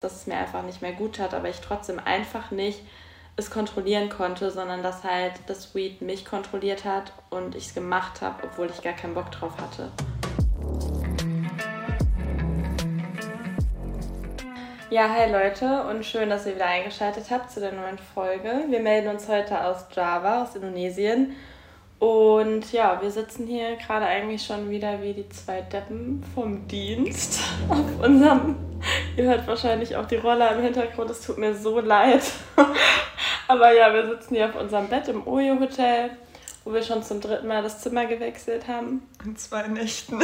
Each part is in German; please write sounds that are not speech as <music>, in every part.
dass es mir einfach nicht mehr gut hat, aber ich trotzdem einfach nicht es kontrollieren konnte, sondern dass halt das Weed mich kontrolliert hat und ich es gemacht habe, obwohl ich gar keinen Bock drauf hatte. Ja, hi Leute und schön, dass ihr wieder eingeschaltet habt zu der neuen Folge. Wir melden uns heute aus Java, aus Indonesien. Und ja, wir sitzen hier gerade eigentlich schon wieder wie die zwei Deppen vom Dienst <laughs> auf unserem. Ihr hört wahrscheinlich auch die Roller im Hintergrund, es tut mir so leid. <laughs> Aber ja, wir sitzen hier auf unserem Bett im Oyo-Hotel, wo wir schon zum dritten Mal das Zimmer gewechselt haben. In zwei Nächten.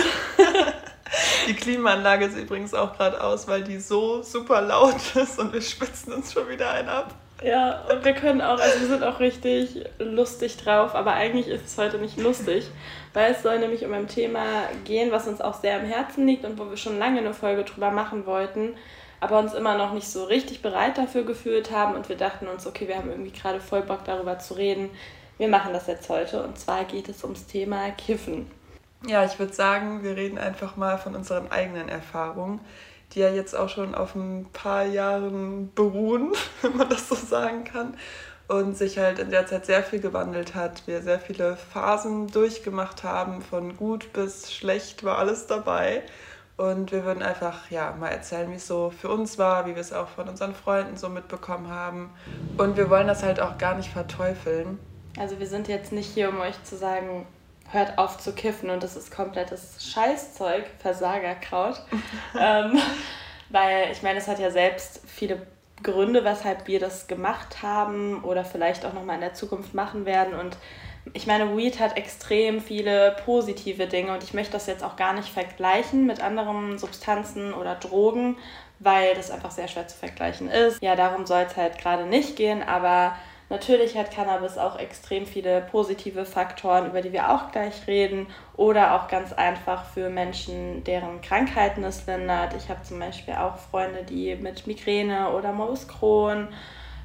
<laughs> die Klimaanlage ist übrigens auch gerade aus, weil die so super laut ist und wir spitzen uns schon wieder ein ab. Ja, und wir können auch, also wir sind auch richtig lustig drauf, aber eigentlich ist es heute nicht lustig, weil es soll nämlich um ein Thema gehen, was uns auch sehr am Herzen liegt und wo wir schon lange eine Folge drüber machen wollten, aber uns immer noch nicht so richtig bereit dafür gefühlt haben und wir dachten uns, okay, wir haben irgendwie gerade voll Bock darüber zu reden. Wir machen das jetzt heute und zwar geht es ums Thema Kiffen. Ja, ich würde sagen, wir reden einfach mal von unseren eigenen Erfahrungen, die ja jetzt auch schon auf ein paar Jahren beruhen, <laughs> wenn man das so sagen kann. Und sich halt in der Zeit sehr viel gewandelt hat. Wir sehr viele Phasen durchgemacht haben, von gut bis schlecht war alles dabei. Und wir würden einfach ja, mal erzählen, wie es so für uns war, wie wir es auch von unseren Freunden so mitbekommen haben. Und wir wollen das halt auch gar nicht verteufeln. Also wir sind jetzt nicht hier, um euch zu sagen, hört auf zu kiffen und das ist komplettes Scheißzeug, Versagerkraut. <laughs> ähm, weil ich meine, es hat ja selbst viele Gründe, weshalb wir das gemacht haben oder vielleicht auch nochmal in der Zukunft machen werden. Und ich meine, Weed hat extrem viele positive Dinge und ich möchte das jetzt auch gar nicht vergleichen mit anderen Substanzen oder Drogen, weil das einfach sehr schwer zu vergleichen ist. Ja, darum soll es halt gerade nicht gehen, aber natürlich hat Cannabis auch extrem viele positive Faktoren, über die wir auch gleich reden oder auch ganz einfach für Menschen, deren Krankheiten es lindert. Ich habe zum Beispiel auch Freunde, die mit Migräne oder Morbus Crohn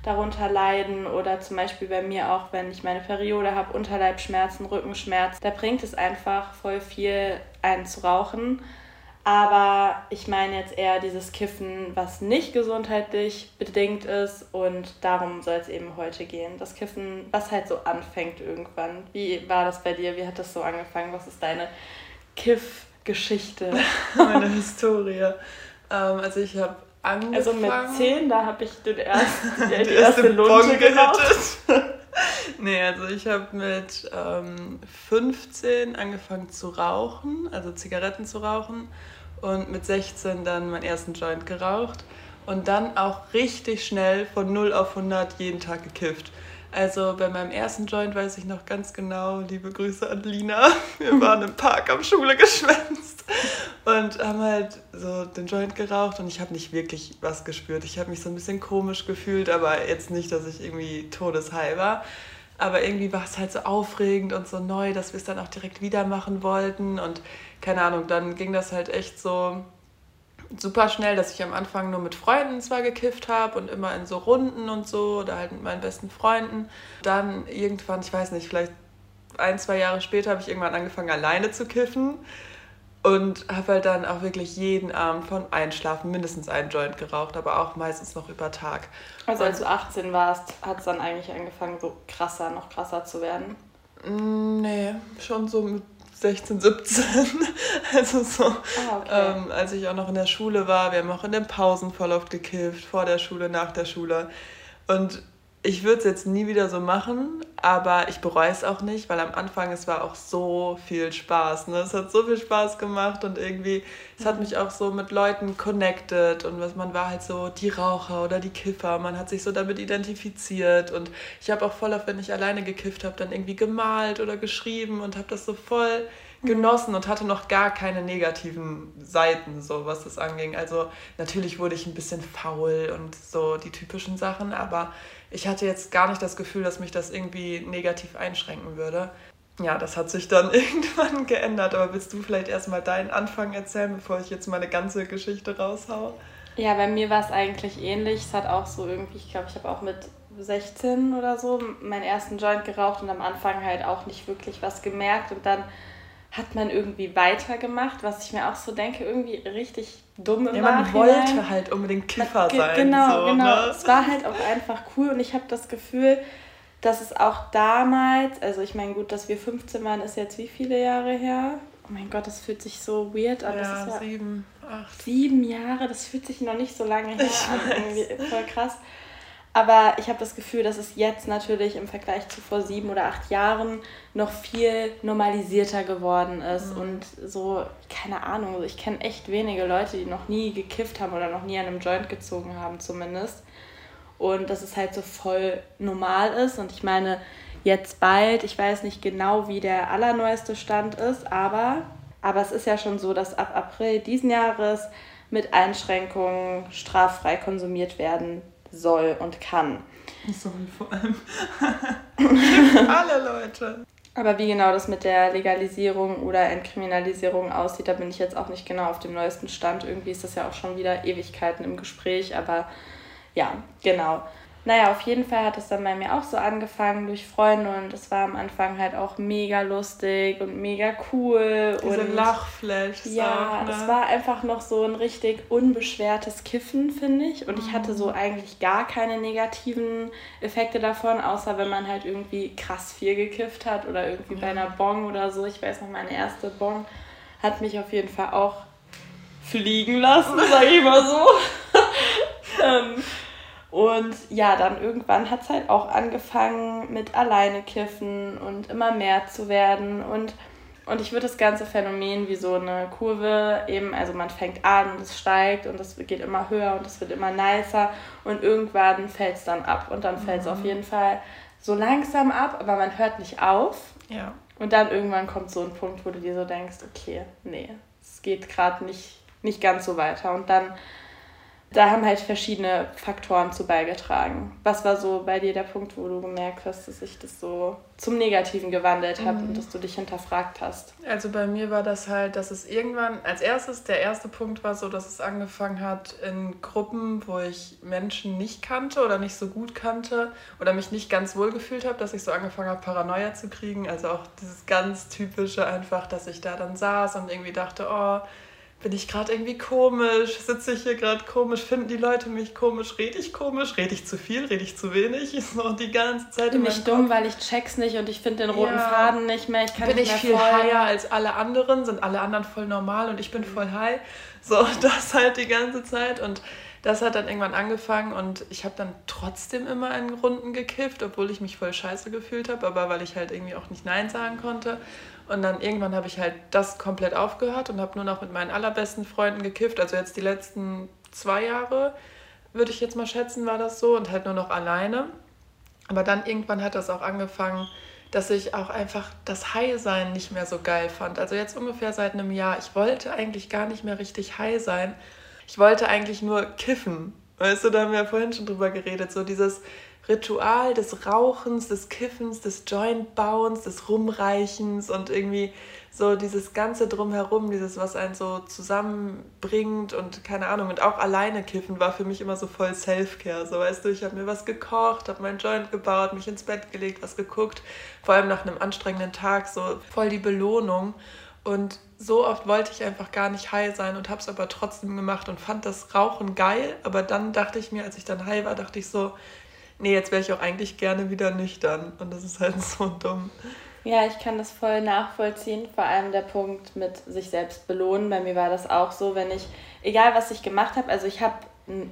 darunter leiden oder zum Beispiel bei mir auch, wenn ich meine Periode habe, Unterleibschmerzen, Rückenschmerzen. Da bringt es einfach voll viel ein zu rauchen. Aber ich meine jetzt eher dieses Kiffen, was nicht gesundheitlich bedingt ist und darum soll es eben heute gehen. Das Kiffen, was halt so anfängt irgendwann. Wie war das bei dir? Wie hat das so angefangen? Was ist deine Kiff-Geschichte? <laughs> Meine Historie. Ähm, also ich habe angefangen. Also mit 10, da habe ich den ersten, <laughs> die, die erste, erste Lunte geraucht. <laughs> nee, also ich habe mit ähm, 15 angefangen zu rauchen, also Zigaretten zu rauchen und mit 16 dann meinen ersten Joint geraucht und dann auch richtig schnell von 0 auf 100 jeden Tag gekifft. Also bei meinem ersten Joint weiß ich noch ganz genau, liebe Grüße an Lina. <laughs> Wir waren im Park am Schule geschwänzt und haben halt so den Joint geraucht und ich habe nicht wirklich was gespürt. Ich habe mich so ein bisschen komisch gefühlt, aber jetzt nicht, dass ich irgendwie todeshigh war. Aber irgendwie war es halt so aufregend und so neu, dass wir es dann auch direkt wieder machen wollten. Und keine Ahnung, dann ging das halt echt so super schnell, dass ich am Anfang nur mit Freunden zwar gekifft habe und immer in so Runden und so oder halt mit meinen besten Freunden. Dann irgendwann, ich weiß nicht, vielleicht ein, zwei Jahre später habe ich irgendwann angefangen alleine zu kiffen und habe halt dann auch wirklich jeden Abend von Einschlafen mindestens einen Joint geraucht, aber auch meistens noch über Tag. Also als du 18 warst, hat es dann eigentlich angefangen, so krasser, noch krasser zu werden? Mm, nee, schon so mit 16, 17. <laughs> Also so, ah, okay. ähm, als ich auch noch in der Schule war, wir haben auch in den Pausen voll oft gekifft, vor der Schule, nach der Schule. Und ich würde es jetzt nie wieder so machen, aber ich bereue es auch nicht, weil am Anfang es war auch so viel Spaß. Ne? Es hat so viel Spaß gemacht und irgendwie, es hat mich auch so mit Leuten connected und was man war halt so die Raucher oder die Kiffer. Man hat sich so damit identifiziert und ich habe auch voll auf, wenn ich alleine gekifft habe, dann irgendwie gemalt oder geschrieben und habe das so voll genossen und hatte noch gar keine negativen Seiten, so was das anging. Also natürlich wurde ich ein bisschen faul und so die typischen Sachen, aber ich hatte jetzt gar nicht das Gefühl, dass mich das irgendwie negativ einschränken würde. Ja, das hat sich dann <laughs> irgendwann geändert, aber willst du vielleicht erstmal deinen Anfang erzählen, bevor ich jetzt meine ganze Geschichte raushau? Ja, bei mir war es eigentlich ähnlich. Es hat auch so irgendwie, ich glaube, ich habe auch mit 16 oder so meinen ersten Joint geraucht und am Anfang halt auch nicht wirklich was gemerkt und dann hat man irgendwie weitergemacht, was ich mir auch so denke, irgendwie richtig dumm im Ja, man wollte halt unbedingt Kiffer man, sein. Genau, so, genau. Ne? Es war halt auch einfach cool und ich habe das Gefühl, dass es auch damals, also ich meine, gut, dass wir 15 waren, ist jetzt wie viele Jahre her? Oh mein Gott, das fühlt sich so weird an. Ja, das ist ja sieben, acht. Sieben Jahre, das fühlt sich noch nicht so lange her an. Irgendwie voll krass. Aber ich habe das Gefühl, dass es jetzt natürlich im Vergleich zu vor sieben oder acht Jahren noch viel normalisierter geworden ist. Mhm. Und so, keine Ahnung, ich kenne echt wenige Leute, die noch nie gekifft haben oder noch nie an einem Joint gezogen haben, zumindest. Und dass es halt so voll normal ist. Und ich meine, jetzt bald, ich weiß nicht genau, wie der allerneueste Stand ist, aber, aber es ist ja schon so, dass ab April diesen Jahres mit Einschränkungen straffrei konsumiert werden soll und kann. Soll vor allem. <laughs> Alle Leute. Aber wie genau das mit der Legalisierung oder Entkriminalisierung aussieht, da bin ich jetzt auch nicht genau auf dem neuesten Stand. Irgendwie ist das ja auch schon wieder Ewigkeiten im Gespräch, aber ja, genau. Naja, auf jeden Fall hat es dann bei mir auch so angefangen durch Freunde und es war am Anfang halt auch mega lustig und mega cool. Diese und Lachflash. Ja, ne? es war einfach noch so ein richtig unbeschwertes Kiffen, finde ich. Und ich hatte so mhm. eigentlich gar keine negativen Effekte davon, außer wenn man halt irgendwie krass viel gekifft hat oder irgendwie ja. bei einer Bong oder so. Ich weiß noch, meine erste Bong hat mich auf jeden Fall auch fliegen lassen, sag ich mal so. <laughs> ähm, und ja, dann irgendwann hat es halt auch angefangen mit alleine kiffen und immer mehr zu werden. Und, und ich würde das ganze Phänomen wie so eine Kurve eben, also man fängt an und es steigt und es geht immer höher und es wird immer nicer und irgendwann fällt es dann ab. Und dann fällt es mhm. auf jeden Fall so langsam ab, aber man hört nicht auf. Ja. Und dann irgendwann kommt so ein Punkt, wo du dir so denkst, okay, nee, es geht gerade nicht, nicht ganz so weiter. Und dann da haben halt verschiedene Faktoren zu beigetragen. Was war so bei dir der Punkt, wo du gemerkt hast, dass sich das so zum Negativen gewandelt hat mhm. und dass du dich hinterfragt hast? Also bei mir war das halt, dass es irgendwann, als erstes, der erste Punkt war so, dass es angefangen hat in Gruppen, wo ich Menschen nicht kannte oder nicht so gut kannte oder mich nicht ganz wohl gefühlt habe, dass ich so angefangen habe, Paranoia zu kriegen. Also auch dieses ganz typische einfach, dass ich da dann saß und irgendwie dachte, oh, bin ich gerade irgendwie komisch, sitze ich hier gerade komisch, finden die Leute mich komisch, rede ich komisch, rede ich zu viel, rede ich zu wenig, <laughs> ist noch die ganze Zeit bin ich dumm, weil ich check's nicht und ich finde den roten ja. Faden nicht mehr, ich kann bin nicht mehr ich viel folgen. higher als alle anderen, sind alle anderen voll normal und ich bin voll high, so <laughs> das halt die ganze Zeit und das hat dann irgendwann angefangen und ich habe dann trotzdem immer einen Runden gekifft, obwohl ich mich voll scheiße gefühlt habe, aber weil ich halt irgendwie auch nicht Nein sagen konnte und dann irgendwann habe ich halt das komplett aufgehört und habe nur noch mit meinen allerbesten Freunden gekifft. Also jetzt die letzten zwei Jahre, würde ich jetzt mal schätzen, war das so und halt nur noch alleine. Aber dann irgendwann hat das auch angefangen, dass ich auch einfach das High-Sein nicht mehr so geil fand. Also jetzt ungefähr seit einem Jahr. Ich wollte eigentlich gar nicht mehr richtig high sein. Ich wollte eigentlich nur kiffen. Weißt du, da haben wir ja vorhin schon drüber geredet. So dieses, Ritual des Rauchens, des Kiffens, des Joint-Bauens, des Rumreichens und irgendwie so dieses Ganze drumherum, dieses, was einen so zusammenbringt und keine Ahnung. Und auch alleine kiffen war für mich immer so voll Self-Care. So weißt du, ich habe mir was gekocht, habe meinen Joint gebaut, mich ins Bett gelegt, was geguckt. Vor allem nach einem anstrengenden Tag, so voll die Belohnung. Und so oft wollte ich einfach gar nicht high sein und habe es aber trotzdem gemacht und fand das Rauchen geil. Aber dann dachte ich mir, als ich dann high war, dachte ich so, nee, jetzt wäre ich auch eigentlich gerne wieder nüchtern. Und das ist halt <laughs> so dumm. Ja, ich kann das voll nachvollziehen. Vor allem der Punkt mit sich selbst belohnen. Bei mir war das auch so, wenn ich, egal was ich gemacht habe, also ich habe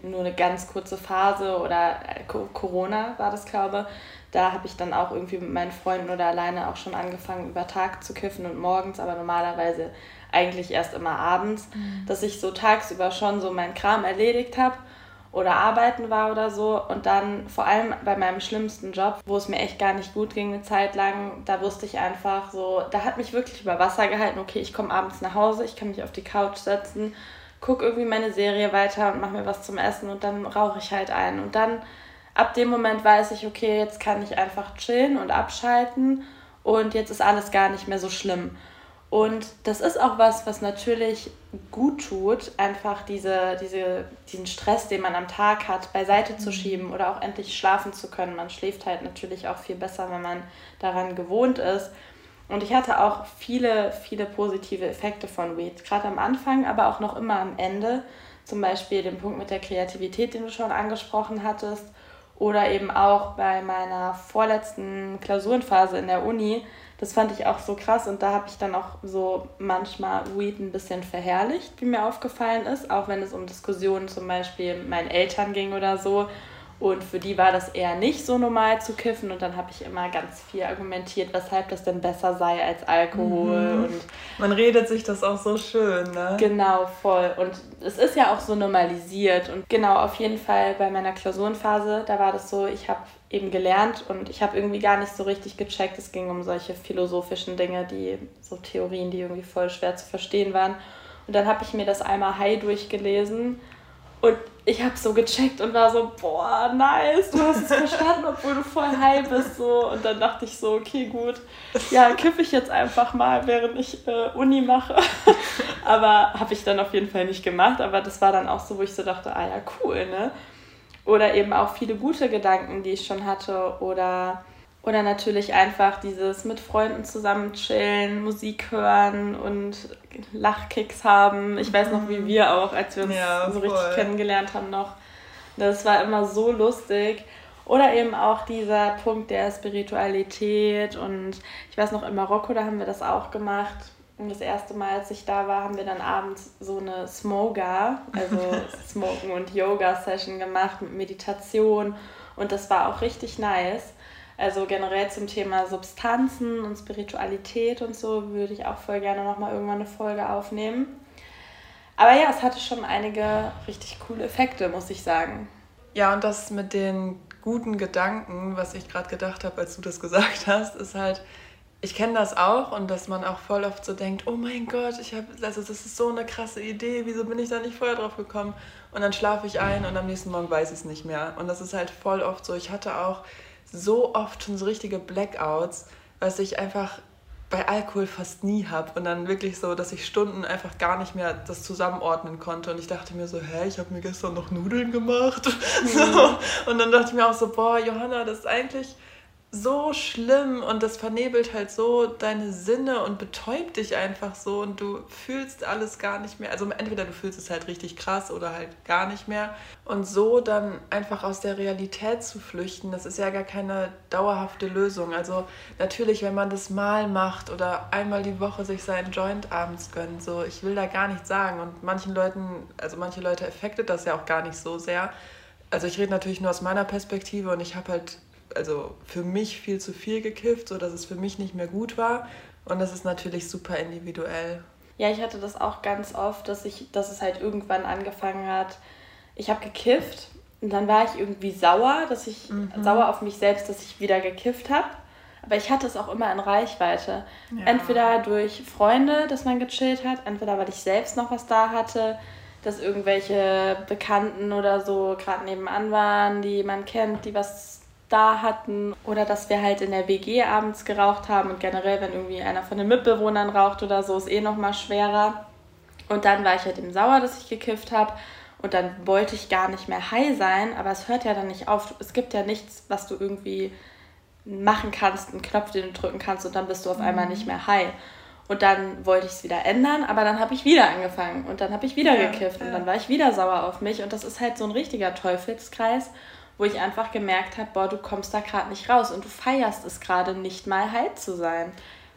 nur eine ganz kurze Phase oder äh, Corona war das, glaube da habe ich dann auch irgendwie mit meinen Freunden oder alleine auch schon angefangen, über Tag zu kiffen und morgens, aber normalerweise eigentlich erst immer abends, mhm. dass ich so tagsüber schon so meinen Kram erledigt habe oder arbeiten war oder so. Und dann vor allem bei meinem schlimmsten Job, wo es mir echt gar nicht gut ging eine Zeit lang, da wusste ich einfach so, da hat mich wirklich über Wasser gehalten, okay, ich komme abends nach Hause, ich kann mich auf die Couch setzen, gucke irgendwie meine Serie weiter und mache mir was zum Essen und dann rauche ich halt ein. Und dann ab dem Moment weiß ich, okay, jetzt kann ich einfach chillen und abschalten und jetzt ist alles gar nicht mehr so schlimm. Und das ist auch was, was natürlich gut tut, einfach diese, diese, diesen Stress, den man am Tag hat, beiseite zu mhm. schieben oder auch endlich schlafen zu können. Man schläft halt natürlich auch viel besser, wenn man daran gewohnt ist. Und ich hatte auch viele, viele positive Effekte von Weed. Gerade am Anfang, aber auch noch immer am Ende. Zum Beispiel den Punkt mit der Kreativität, den du schon angesprochen hattest. Oder eben auch bei meiner vorletzten Klausurenphase in der Uni. Das fand ich auch so krass und da habe ich dann auch so manchmal Weed ein bisschen verherrlicht, wie mir aufgefallen ist. Auch wenn es um Diskussionen zum Beispiel mit meinen Eltern ging oder so und für die war das eher nicht so normal zu kiffen. Und dann habe ich immer ganz viel argumentiert, weshalb das denn besser sei als Alkohol. Mhm. Und Man redet sich das auch so schön, ne? Genau, voll. Und es ist ja auch so normalisiert. Und genau, auf jeden Fall bei meiner Klausurenphase, da war das so, ich habe eben gelernt und ich habe irgendwie gar nicht so richtig gecheckt. Es ging um solche philosophischen Dinge, die so Theorien, die irgendwie voll schwer zu verstehen waren. Und dann habe ich mir das einmal high durchgelesen und ich habe so gecheckt und war so, boah, nice, du hast es verstanden, obwohl du voll high bist. So. Und dann dachte ich so, okay, gut, ja, kippe ich jetzt einfach mal, während ich äh, Uni mache. <laughs> aber habe ich dann auf jeden Fall nicht gemacht. Aber das war dann auch so, wo ich so dachte, ah ja, cool, ne? Oder eben auch viele gute Gedanken, die ich schon hatte. Oder oder natürlich einfach dieses mit Freunden zusammen chillen, Musik hören und Lachkicks haben. Ich weiß noch, wie mhm. wir auch, als wir uns ja, so richtig kennengelernt haben, noch. Das war immer so lustig. Oder eben auch dieser Punkt der Spiritualität. Und ich weiß noch, in Marokko, da haben wir das auch gemacht. Und das erste Mal, als ich da war, haben wir dann abends so eine Smoga, also <laughs> Smoken und Yoga-Session gemacht mit Meditation. Und das war auch richtig nice. Also generell zum Thema Substanzen und Spiritualität und so würde ich auch voll gerne nochmal irgendwann eine Folge aufnehmen. Aber ja, es hatte schon einige richtig coole Effekte, muss ich sagen. Ja, und das mit den guten Gedanken, was ich gerade gedacht habe, als du das gesagt hast, ist halt, ich kenne das auch und dass man auch voll oft so denkt, oh mein Gott, ich habe, also das ist so eine krasse Idee, wieso bin ich da nicht vorher drauf gekommen? Und dann schlafe ich ein und am nächsten Morgen weiß ich es nicht mehr. Und das ist halt voll oft so. Ich hatte auch so oft schon so richtige Blackouts, was ich einfach bei Alkohol fast nie habe. Und dann wirklich so, dass ich Stunden einfach gar nicht mehr das zusammenordnen konnte. Und ich dachte mir so, hä, ich habe mir gestern noch Nudeln gemacht. <laughs> Mhm. So. Und dann dachte ich mir auch so, boah, Johanna, das ist eigentlich so schlimm und das vernebelt halt so deine Sinne und betäubt dich einfach so und du fühlst alles gar nicht mehr. Also entweder du fühlst es halt richtig krass oder halt gar nicht mehr. Und so dann einfach aus der Realität zu flüchten, das ist ja gar keine dauerhafte Lösung. Also natürlich, wenn man das mal macht oder einmal die Woche sich seinen Joint abends gönnt, so ich will da gar nichts sagen. Und manchen Leuten, also manche Leute effektet das ja auch gar nicht so sehr. Also ich rede natürlich nur aus meiner Perspektive und ich habe halt also für mich viel zu viel gekifft, sodass es für mich nicht mehr gut war. Und das ist natürlich super individuell. Ja, ich hatte das auch ganz oft, dass ich, dass es halt irgendwann angefangen hat. Ich habe gekifft und dann war ich irgendwie sauer, dass ich mhm. sauer auf mich selbst, dass ich wieder gekifft habe. Aber ich hatte es auch immer in Reichweite. Ja. Entweder durch Freunde, dass man gechillt hat, entweder weil ich selbst noch was da hatte, dass irgendwelche Bekannten oder so gerade nebenan waren, die man kennt, die was da hatten oder dass wir halt in der WG abends geraucht haben und generell, wenn irgendwie einer von den Mitbewohnern raucht oder so, ist eh noch mal schwerer. Und dann war ich halt eben sauer, dass ich gekifft habe und dann wollte ich gar nicht mehr high sein, aber es hört ja dann nicht auf. Es gibt ja nichts, was du irgendwie machen kannst, einen Knopf, den du drücken kannst und dann bist du auf einmal nicht mehr high. Und dann wollte ich es wieder ändern, aber dann habe ich wieder angefangen und dann habe ich wieder ja, gekifft ja. und dann war ich wieder sauer auf mich und das ist halt so ein richtiger Teufelskreis wo ich einfach gemerkt habe, boah, du kommst da gerade nicht raus und du feierst es gerade nicht mal halt zu sein.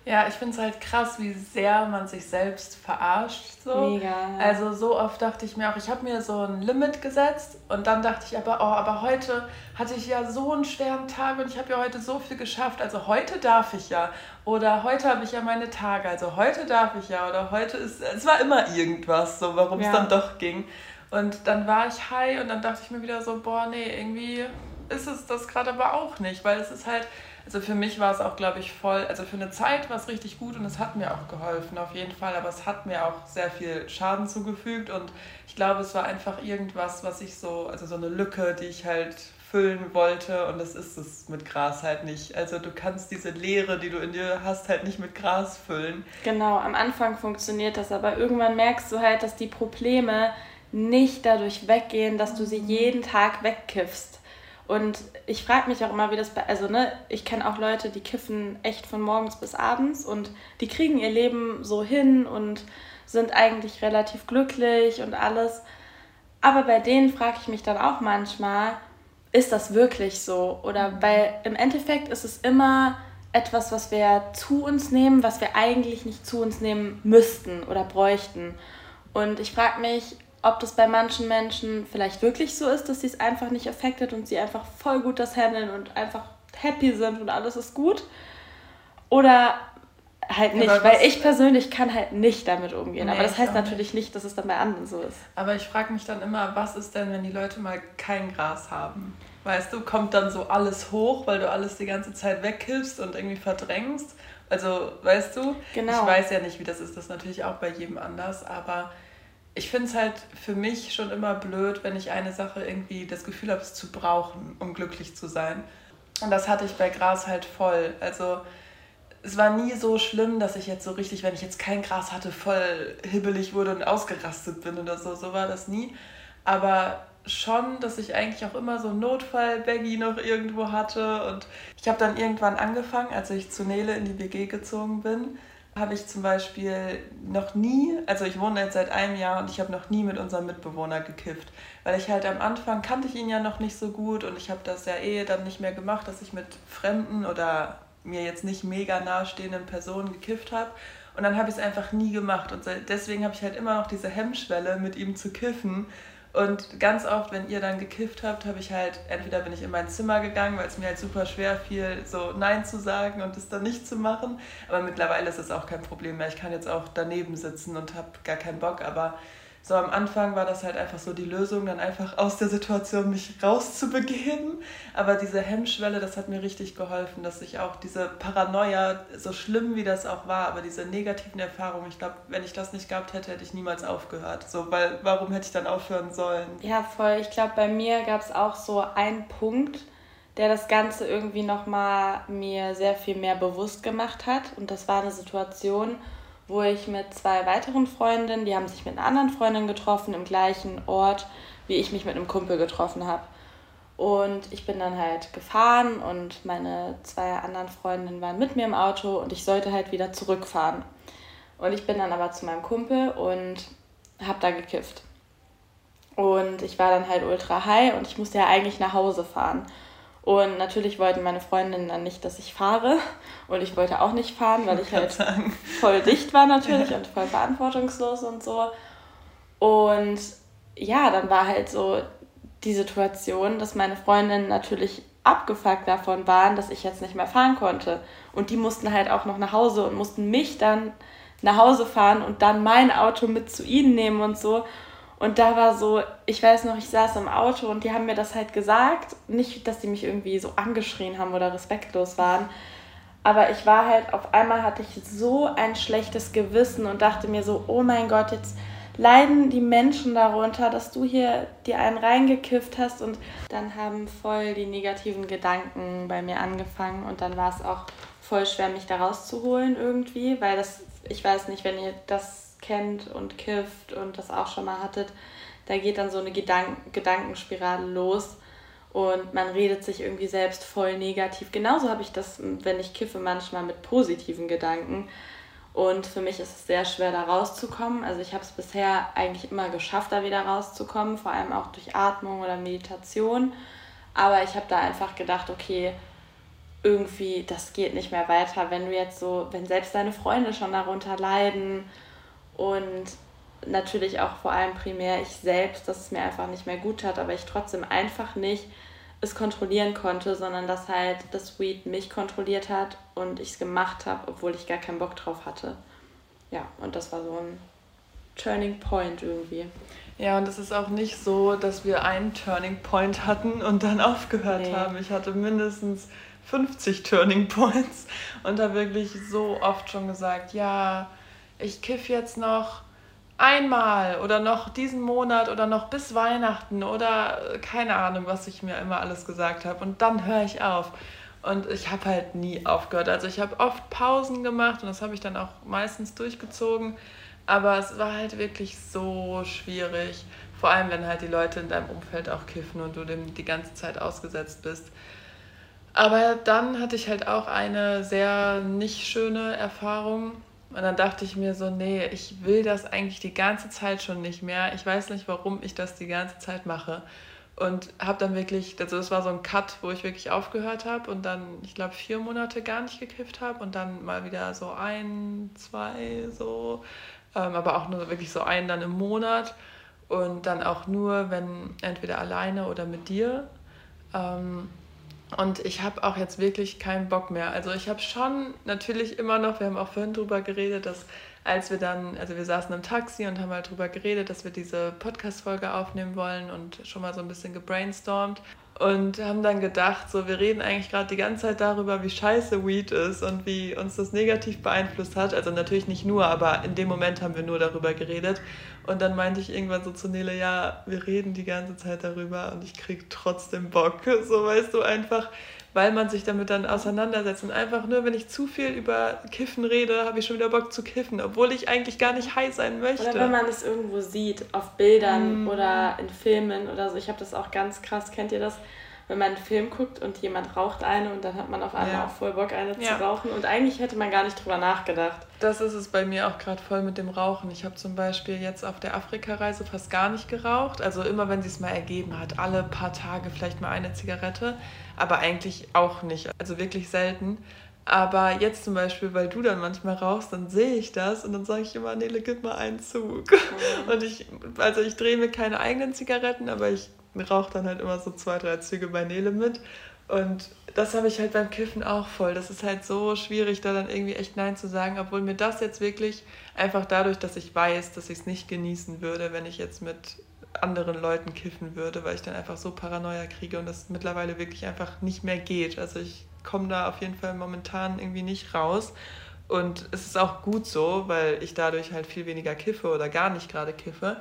Ja, ich finde es halt krass, wie sehr man sich selbst verarscht. So. Mega. Also so oft dachte ich mir auch, ich habe mir so ein Limit gesetzt und dann dachte ich aber, oh, aber heute hatte ich ja so einen schweren Tag und ich habe ja heute so viel geschafft. Also heute darf ich ja. Oder heute habe ich ja meine Tage. Also heute darf ich ja. Oder heute ist, es war immer irgendwas, so warum es dann doch ging. Und dann war ich high und dann dachte ich mir wieder so, boah, nee, irgendwie ist es das gerade aber auch nicht, weil es ist halt, also für mich war es auch, glaube ich, voll, also für eine Zeit war es richtig gut und es hat mir auch geholfen, auf jeden Fall, aber es hat mir auch sehr viel Schaden zugefügt und ich glaube, es war einfach irgendwas, was ich so, also so eine Lücke, die ich halt füllen wollte und das ist es mit Gras halt nicht. Also du kannst diese Leere, die du in dir hast, halt nicht mit Gras füllen. Genau, am Anfang funktioniert das, aber irgendwann merkst du halt, dass die Probleme nicht dadurch weggehen, dass du sie jeden Tag wegkiffst. Und ich frage mich auch immer, wie das bei, also ne, ich kenne auch Leute, die kiffen echt von morgens bis abends und die kriegen ihr Leben so hin und sind eigentlich relativ glücklich und alles. Aber bei denen frage ich mich dann auch manchmal, ist das wirklich so? Oder mhm. weil im Endeffekt ist es immer etwas, was wir zu uns nehmen, was wir eigentlich nicht zu uns nehmen müssten oder bräuchten. Und ich frage mich, ob das bei manchen Menschen vielleicht wirklich so ist, dass sie es einfach nicht affectet und sie einfach voll gut das handeln und einfach happy sind und alles ist gut. Oder halt nicht, ja, weil ich persönlich kann halt nicht damit umgehen. Nee, aber das heißt natürlich nicht. nicht, dass es dann bei anderen so ist. Aber ich frage mich dann immer, was ist denn, wenn die Leute mal kein Gras haben? Weißt du, kommt dann so alles hoch, weil du alles die ganze Zeit wegkippst und irgendwie verdrängst? Also, weißt du, genau. ich weiß ja nicht, wie das ist, das ist natürlich auch bei jedem anders, aber ich finde es halt für mich schon immer blöd, wenn ich eine Sache irgendwie das Gefühl habe, es zu brauchen, um glücklich zu sein. Und das hatte ich bei Gras halt voll. Also es war nie so schlimm, dass ich jetzt so richtig, wenn ich jetzt kein Gras hatte, voll hibbelig wurde und ausgerastet bin oder so. So war das nie. Aber schon, dass ich eigentlich auch immer so Notfall-Baggy noch irgendwo hatte. Und ich habe dann irgendwann angefangen, als ich zu Nele in die WG gezogen bin, habe ich zum Beispiel noch nie, also ich wohne jetzt seit einem Jahr und ich habe noch nie mit unserem Mitbewohner gekifft. Weil ich halt am Anfang kannte ich ihn ja noch nicht so gut und ich habe das ja eh dann nicht mehr gemacht, dass ich mit Fremden oder mir jetzt nicht mega nahestehenden Personen gekifft habe. Und dann habe ich es einfach nie gemacht. Und deswegen habe ich halt immer noch diese Hemmschwelle, mit ihm zu kiffen. Und ganz oft, wenn ihr dann gekifft habt, habe ich halt, entweder bin ich in mein Zimmer gegangen, weil es mir halt super schwer fiel, so Nein zu sagen und es dann nicht zu machen. Aber mittlerweile ist es auch kein Problem mehr. Ich kann jetzt auch daneben sitzen und habe gar keinen Bock. Aber so am Anfang war das halt einfach so die Lösung, dann einfach aus der Situation mich rauszubegeben. Aber diese Hemmschwelle, das hat mir richtig geholfen, dass ich auch diese Paranoia, so schlimm wie das auch war, aber diese negativen Erfahrungen, ich glaube, wenn ich das nicht gehabt hätte, hätte ich niemals aufgehört. So, weil warum hätte ich dann aufhören sollen? Ja, voll. Ich glaube, bei mir gab es auch so einen Punkt, der das Ganze irgendwie nochmal mir sehr viel mehr bewusst gemacht hat. Und das war eine Situation, wo ich mit zwei weiteren Freundinnen, die haben sich mit einer anderen Freundin getroffen im gleichen Ort, wie ich mich mit einem Kumpel getroffen habe. Und ich bin dann halt gefahren und meine zwei anderen Freundinnen waren mit mir im Auto und ich sollte halt wieder zurückfahren. Und ich bin dann aber zu meinem Kumpel und habe da gekifft. Und ich war dann halt ultra high und ich musste ja eigentlich nach Hause fahren. Und natürlich wollten meine Freundinnen dann nicht, dass ich fahre. Und ich wollte auch nicht fahren, weil ich, ich halt sagen. voll dicht war natürlich und voll verantwortungslos und so. Und ja, dann war halt so die Situation, dass meine Freundinnen natürlich abgefuckt davon waren, dass ich jetzt nicht mehr fahren konnte. Und die mussten halt auch noch nach Hause und mussten mich dann nach Hause fahren und dann mein Auto mit zu ihnen nehmen und so. Und da war so, ich weiß noch, ich saß im Auto und die haben mir das halt gesagt. Nicht, dass die mich irgendwie so angeschrien haben oder respektlos waren. Aber ich war halt, auf einmal hatte ich so ein schlechtes Gewissen und dachte mir so, oh mein Gott, jetzt leiden die Menschen darunter, dass du hier dir einen reingekifft hast. Und dann haben voll die negativen Gedanken bei mir angefangen. Und dann war es auch voll schwer, mich da rauszuholen irgendwie, weil das, ich weiß nicht, wenn ihr das kennt und kifft und das auch schon mal hattet, da geht dann so eine Gedank Gedankenspirale los und man redet sich irgendwie selbst voll negativ. Genauso habe ich das, wenn ich kiffe, manchmal mit positiven Gedanken. Und für mich ist es sehr schwer, da rauszukommen. Also ich habe es bisher eigentlich immer geschafft, da wieder rauszukommen, vor allem auch durch Atmung oder Meditation. Aber ich habe da einfach gedacht, okay, irgendwie, das geht nicht mehr weiter, wenn du jetzt so, wenn selbst deine Freunde schon darunter leiden und natürlich auch vor allem primär ich selbst, dass es mir einfach nicht mehr gut hat, aber ich trotzdem einfach nicht es kontrollieren konnte, sondern dass halt das Weed mich kontrolliert hat und ich es gemacht habe, obwohl ich gar keinen Bock drauf hatte. Ja, und das war so ein Turning Point irgendwie. Ja, und es ist auch nicht so, dass wir einen Turning Point hatten und dann <laughs> aufgehört nee. haben. Ich hatte mindestens 50 Turning Points und da wirklich so oft schon gesagt, ja, ich kiff jetzt noch einmal oder noch diesen Monat oder noch bis Weihnachten oder äh, keine Ahnung, was ich mir immer alles gesagt habe. Und dann höre ich auf. Und ich habe halt nie aufgehört. Also ich habe oft Pausen gemacht und das habe ich dann auch meistens durchgezogen. Aber es war halt wirklich so schwierig. Vor allem, wenn halt die Leute in deinem Umfeld auch kiffen und du dem die ganze Zeit ausgesetzt bist. Aber dann hatte ich halt auch eine sehr nicht schöne Erfahrung. Und dann dachte ich mir so, nee, ich will das eigentlich die ganze Zeit schon nicht mehr. Ich weiß nicht, warum ich das die ganze Zeit mache. Und habe dann wirklich, also das war so ein Cut, wo ich wirklich aufgehört habe und dann, ich glaube, vier Monate gar nicht gekifft habe und dann mal wieder so ein, zwei, so, ähm, aber auch nur wirklich so einen dann im Monat und dann auch nur, wenn entweder alleine oder mit dir. Ähm, und ich habe auch jetzt wirklich keinen Bock mehr. Also ich habe schon natürlich immer noch, wir haben auch vorhin drüber geredet, dass als wir dann, also wir saßen im Taxi und haben halt drüber geredet, dass wir diese Podcast-Folge aufnehmen wollen und schon mal so ein bisschen gebrainstormt und haben dann gedacht, so wir reden eigentlich gerade die ganze Zeit darüber, wie scheiße Weed ist und wie uns das negativ beeinflusst hat. Also natürlich nicht nur, aber in dem Moment haben wir nur darüber geredet. Und dann meinte ich irgendwann so zu Nele, ja, wir reden die ganze Zeit darüber und ich krieg trotzdem Bock. <laughs> So weißt du einfach, weil man sich damit dann auseinandersetzt. Und einfach nur, wenn ich zu viel über Kiffen rede, habe ich schon wieder Bock zu kiffen, obwohl ich eigentlich gar nicht high sein möchte. Oder wenn man es irgendwo sieht, auf Bildern mm. oder in Filmen oder so. Ich habe das auch ganz krass, kennt ihr das? Wenn man einen Film guckt und jemand raucht eine und dann hat man auf einmal ja. auch voll Bock, eine ja. zu rauchen. Und eigentlich hätte man gar nicht drüber nachgedacht. Das ist es bei mir auch gerade voll mit dem Rauchen. Ich habe zum Beispiel jetzt auf der Afrika-Reise fast gar nicht geraucht. Also immer, wenn sie es mal ergeben hat, alle paar Tage vielleicht mal eine Zigarette. Aber eigentlich auch nicht. Also wirklich selten. Aber jetzt zum Beispiel, weil du dann manchmal rauchst, dann sehe ich das und dann sage ich immer, Nele, gib mal einen Zug. Mhm. <laughs> Und ich, also ich drehe mir keine eigenen Zigaretten, aber ich rauche dann halt immer so zwei, drei Züge bei Nele mit. Und das habe ich halt beim Kiffen auch voll. Das ist halt so schwierig, da dann irgendwie echt Nein zu sagen, obwohl mir das jetzt wirklich einfach dadurch, dass ich weiß, dass ich es nicht genießen würde, wenn ich jetzt mit anderen Leuten kiffen würde, weil ich dann einfach so Paranoia kriege und das mittlerweile wirklich einfach nicht mehr geht. Also ich komme da auf jeden Fall momentan irgendwie nicht raus. Und es ist auch gut so, weil ich dadurch halt viel weniger kiffe oder gar nicht gerade kiffe.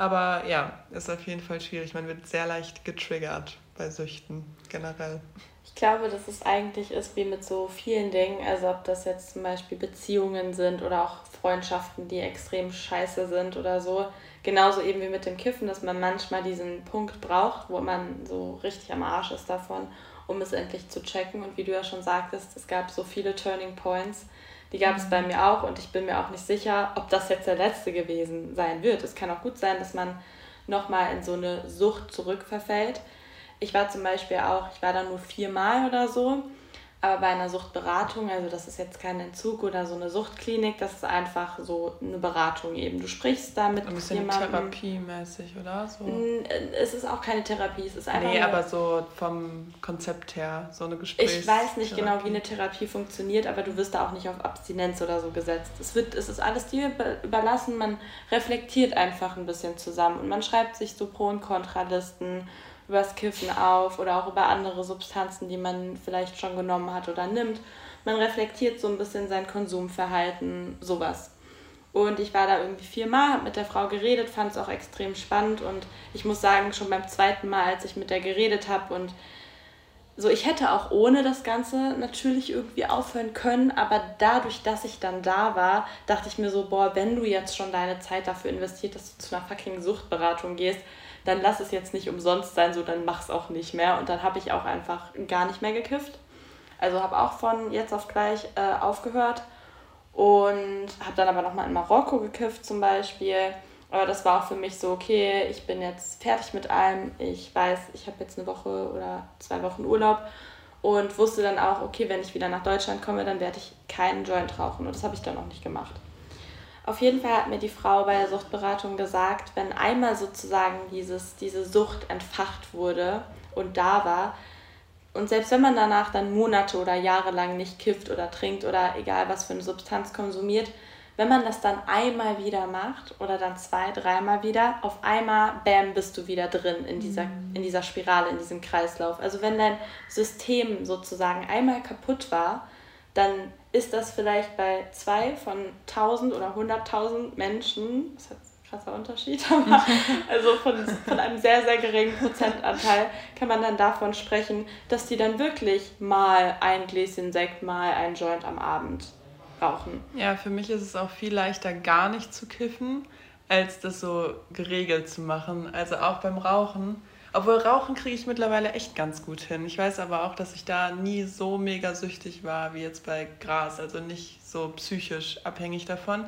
Aber ja, ist auf jeden Fall schwierig. Man wird sehr leicht getriggert bei Süchten generell. Ich glaube, dass es eigentlich ist wie mit so vielen Dingen. Also ob das jetzt zum Beispiel Beziehungen sind oder auch Freundschaften, die extrem scheiße sind oder so. Genauso eben wie mit dem Kiffen, dass man manchmal diesen Punkt braucht, wo man so richtig am Arsch ist davon, um es endlich zu checken. Und wie du ja schon sagtest, es gab so viele Turning Points die gab es bei mir auch und ich bin mir auch nicht sicher, ob das jetzt der letzte gewesen sein wird. Es kann auch gut sein, dass man nochmal in so eine Sucht zurückverfällt. Ich war zum Beispiel auch, ich war da nur viermal oder so aber bei einer Suchtberatung, also das ist jetzt kein Entzug oder so eine Suchtklinik, das ist einfach so eine Beratung eben. Du sprichst da mit Ein bisschen jemandem. therapiemäßig, oder? So. Es ist auch keine Therapie, es ist einfach. Nee, aber so vom Konzept her, so eine Gesprächs Ich weiß nicht Therapie. genau, wie eine Therapie funktioniert, aber du wirst da auch nicht auf Abstinenz oder so gesetzt. Es, wird, es ist alles dir überlassen, man reflektiert einfach ein bisschen zusammen und man schreibt sich so Pro- und Kontralisten übers Kiffen auf oder auch über andere Substanzen, die man vielleicht schon genommen hat oder nimmt. Man reflektiert so ein bisschen sein Konsumverhalten, sowas. Und ich war da irgendwie viermal, habe mit der Frau geredet, fand es auch extrem spannend und ich muss sagen, schon beim zweiten Mal, als ich mit der geredet habe und so, ich hätte auch ohne das Ganze natürlich irgendwie aufhören können, aber dadurch, dass ich dann da war, dachte ich mir so, boah, wenn du jetzt schon deine Zeit dafür investiert, dass du zu einer fucking Suchtberatung gehst, dann lass es jetzt nicht umsonst sein, so dann mach es auch nicht mehr. Und dann habe ich auch einfach gar nicht mehr gekifft. Also habe auch von jetzt auf gleich äh, aufgehört und habe dann aber nochmal in Marokko gekifft zum Beispiel. Aber das war auch für mich so, okay, ich bin jetzt fertig mit allem. Ich weiß, ich habe jetzt eine Woche oder zwei Wochen Urlaub und wusste dann auch, okay, wenn ich wieder nach Deutschland komme, dann werde ich keinen Joint rauchen. Und das habe ich dann auch nicht gemacht. Auf jeden Fall hat mir die Frau bei der Suchtberatung gesagt, wenn einmal sozusagen dieses, diese Sucht entfacht wurde und da war, und selbst wenn man danach dann Monate oder Jahre lang nicht kifft oder trinkt oder egal was für eine Substanz konsumiert, wenn man das dann einmal wieder macht oder dann zwei, dreimal wieder, auf einmal, bam, bist du wieder drin in dieser, mhm. in dieser Spirale, in diesem Kreislauf. Also wenn dein System sozusagen einmal kaputt war, dann ist das vielleicht bei zwei von 1000 oder 100.000 Menschen, das ist ein krasser Unterschied, <laughs> aber also von, von einem sehr, sehr geringen Prozentanteil kann man dann davon sprechen, dass die dann wirklich mal ein Gläschen Sekt, mal ein Joint am Abend rauchen. Ja, für mich ist es auch viel leichter, gar nicht zu kiffen, als das so geregelt zu machen. Also auch beim Rauchen. Obwohl Rauchen kriege ich mittlerweile echt ganz gut hin. Ich weiß aber auch, dass ich da nie so mega süchtig war wie jetzt bei Gras, also nicht so psychisch abhängig davon.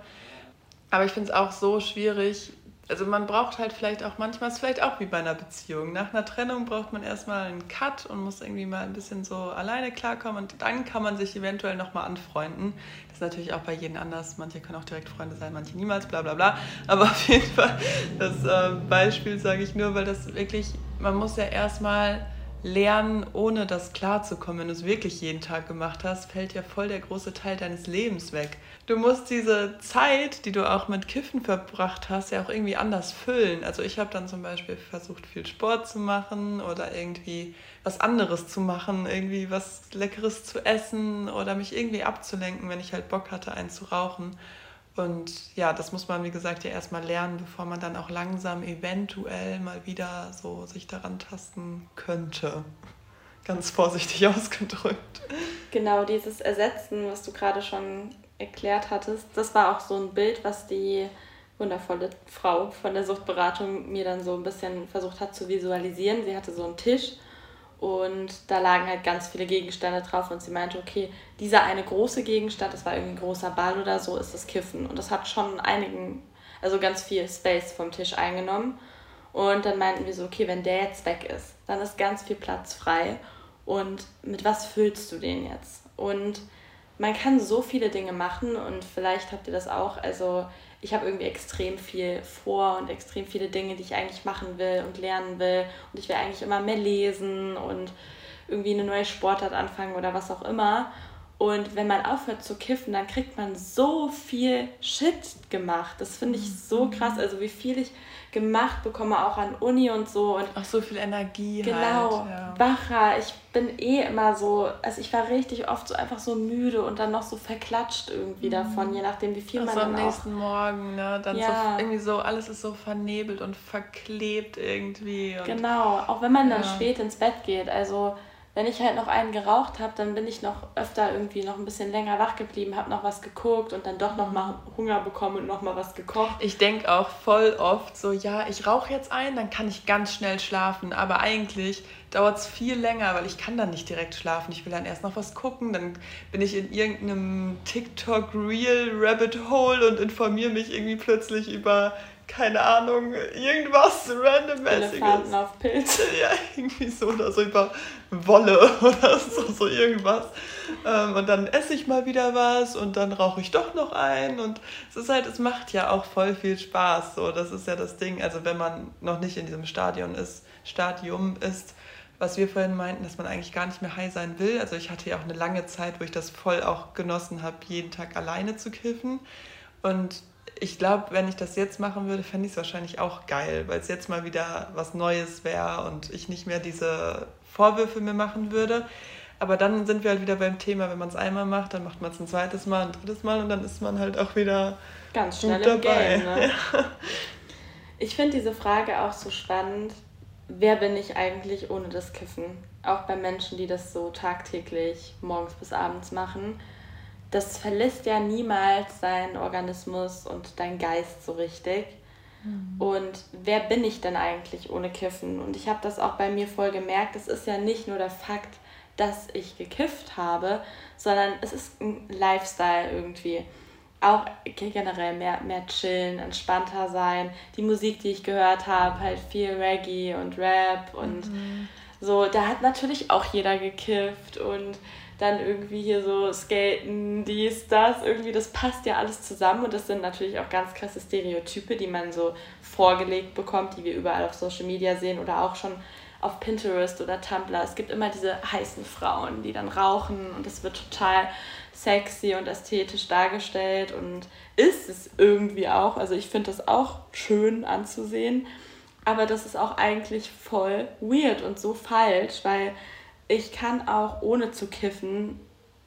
Aber ich finde es auch so schwierig, also man braucht halt vielleicht auch manchmal, ist vielleicht auch wie bei einer Beziehung. Nach einer Trennung braucht man erstmal einen Cut und muss irgendwie mal ein bisschen so alleine klarkommen und dann kann man sich eventuell nochmal anfreunden. Das ist natürlich auch bei jedem anders. Manche können auch direkt Freunde sein, manche niemals, bla bla bla. Aber auf jeden Fall, das äh, Beispiel sage ich nur, weil das wirklich, man muss ja erstmal lernen, ohne das klarzukommen. Wenn du es wirklich jeden Tag gemacht hast, fällt ja voll der große Teil deines Lebens weg. Du musst diese Zeit, die du auch mit Kiffen verbracht hast, ja auch irgendwie anders füllen. Also ich habe dann zum Beispiel versucht, viel Sport zu machen oder irgendwie was anderes zu machen, irgendwie was Leckeres zu essen oder mich irgendwie abzulenken, wenn ich halt Bock hatte, einen zu rauchen. Und ja, das muss man, wie gesagt, ja erstmal lernen, bevor man dann auch langsam eventuell mal wieder so sich daran tasten könnte. Ganz vorsichtig <laughs> ausgedrückt. Genau, dieses Ersetzen, was du gerade schon erklärt hattest, das war auch so ein Bild, was die wundervolle Frau von der Suchtberatung mir dann so ein bisschen versucht hat zu visualisieren. Sie hatte so einen Tisch und da lagen halt ganz viele Gegenstände drauf und sie meinte, okay, dieser eine große Gegenstand, das war irgendwie ein großer Ball oder so, ist das Kiffen. Und das hat schon einigen, also ganz viel Space vom Tisch eingenommen. Und dann meinten wir so, okay, wenn der jetzt weg ist, dann ist ganz viel Platz frei. Und mit was füllst du den jetzt? Und man kann so viele Dinge machen und vielleicht habt ihr das auch. Also ich habe irgendwie extrem viel vor und extrem viele Dinge, die ich eigentlich machen will und lernen will. Und ich will eigentlich immer mehr lesen und irgendwie eine neue Sportart anfangen oder was auch immer. Und wenn man aufhört zu kiffen, dann kriegt man so viel Shit gemacht. Das finde ich so mhm. krass. Also wie viel ich gemacht bekomme, auch an Uni und so. Und auch so viel Energie. Genau, halt, ja. wacher. Ich bin eh immer so, also ich war richtig oft so einfach so müde und dann noch so verklatscht irgendwie mhm. davon, je nachdem, wie viel also man dann am nächsten Morgen, ne? Dann ja. so irgendwie so, alles ist so vernebelt und verklebt irgendwie. Und genau, auch wenn man dann ja. spät ins Bett geht. Also wenn ich halt noch einen geraucht habe, dann bin ich noch öfter irgendwie noch ein bisschen länger wach geblieben, habe noch was geguckt und dann doch noch mal Hunger bekommen und noch mal was gekocht. Ich denke auch voll oft so, ja, ich rauche jetzt ein, dann kann ich ganz schnell schlafen, aber eigentlich dauert es viel länger, weil ich kann dann nicht direkt schlafen. Ich will dann erst noch was gucken, dann bin ich in irgendeinem TikTok Real Rabbit Hole und informiere mich irgendwie plötzlich über keine Ahnung, irgendwas randommäßiges. Elefanten auf Pilze. <laughs> Ja, irgendwie so oder so über Wolle <laughs> oder so, so irgendwas. Ähm, und dann esse ich mal wieder was und dann rauche ich doch noch ein und es ist halt, es macht ja auch voll viel Spaß. So, das ist ja das Ding. Also wenn man noch nicht in diesem Stadion ist, Stadium ist, was wir vorhin meinten, dass man eigentlich gar nicht mehr high sein will. Also ich hatte ja auch eine lange Zeit, wo ich das voll auch genossen habe, jeden Tag alleine zu kiffen. Und ich glaube, wenn ich das jetzt machen würde, fände ich es wahrscheinlich auch geil, weil es jetzt mal wieder was Neues wäre und ich nicht mehr diese Vorwürfe mir machen würde. Aber dann sind wir halt wieder beim Thema, wenn man es einmal macht, dann macht man es ein zweites Mal, ein drittes Mal und dann ist man halt auch wieder ganz schnell im dabei. Game. Ne? <laughs> Ja. Ich finde diese Frage auch so spannend. Wer bin ich eigentlich ohne das Kiffen? Auch bei Menschen, die das so tagtäglich morgens bis abends machen das verlässt ja niemals deinen Organismus und deinen Geist so richtig. Mhm. Und wer bin ich denn eigentlich ohne Kiffen? Und ich habe das auch bei mir voll gemerkt. Es ist ja nicht nur der Fakt, dass ich gekifft habe, sondern es ist ein Lifestyle irgendwie. Auch generell mehr, mehr chillen, entspannter sein. Die Musik, die ich gehört habe, halt viel Reggae und Rap und mhm. so. Da hat natürlich auch jeder gekifft und dann irgendwie hier so Skaten, dies, das, irgendwie, das passt ja alles zusammen und das sind natürlich auch ganz krasse Stereotype, die man so vorgelegt bekommt, die wir überall auf Social Media sehen oder auch schon auf Pinterest oder Tumblr. Es gibt immer diese heißen Frauen, die dann rauchen und es wird total sexy und ästhetisch dargestellt und ist es irgendwie auch. Also ich finde das auch schön anzusehen, aber das ist auch eigentlich voll weird und so falsch, weil ich kann auch ohne zu kiffen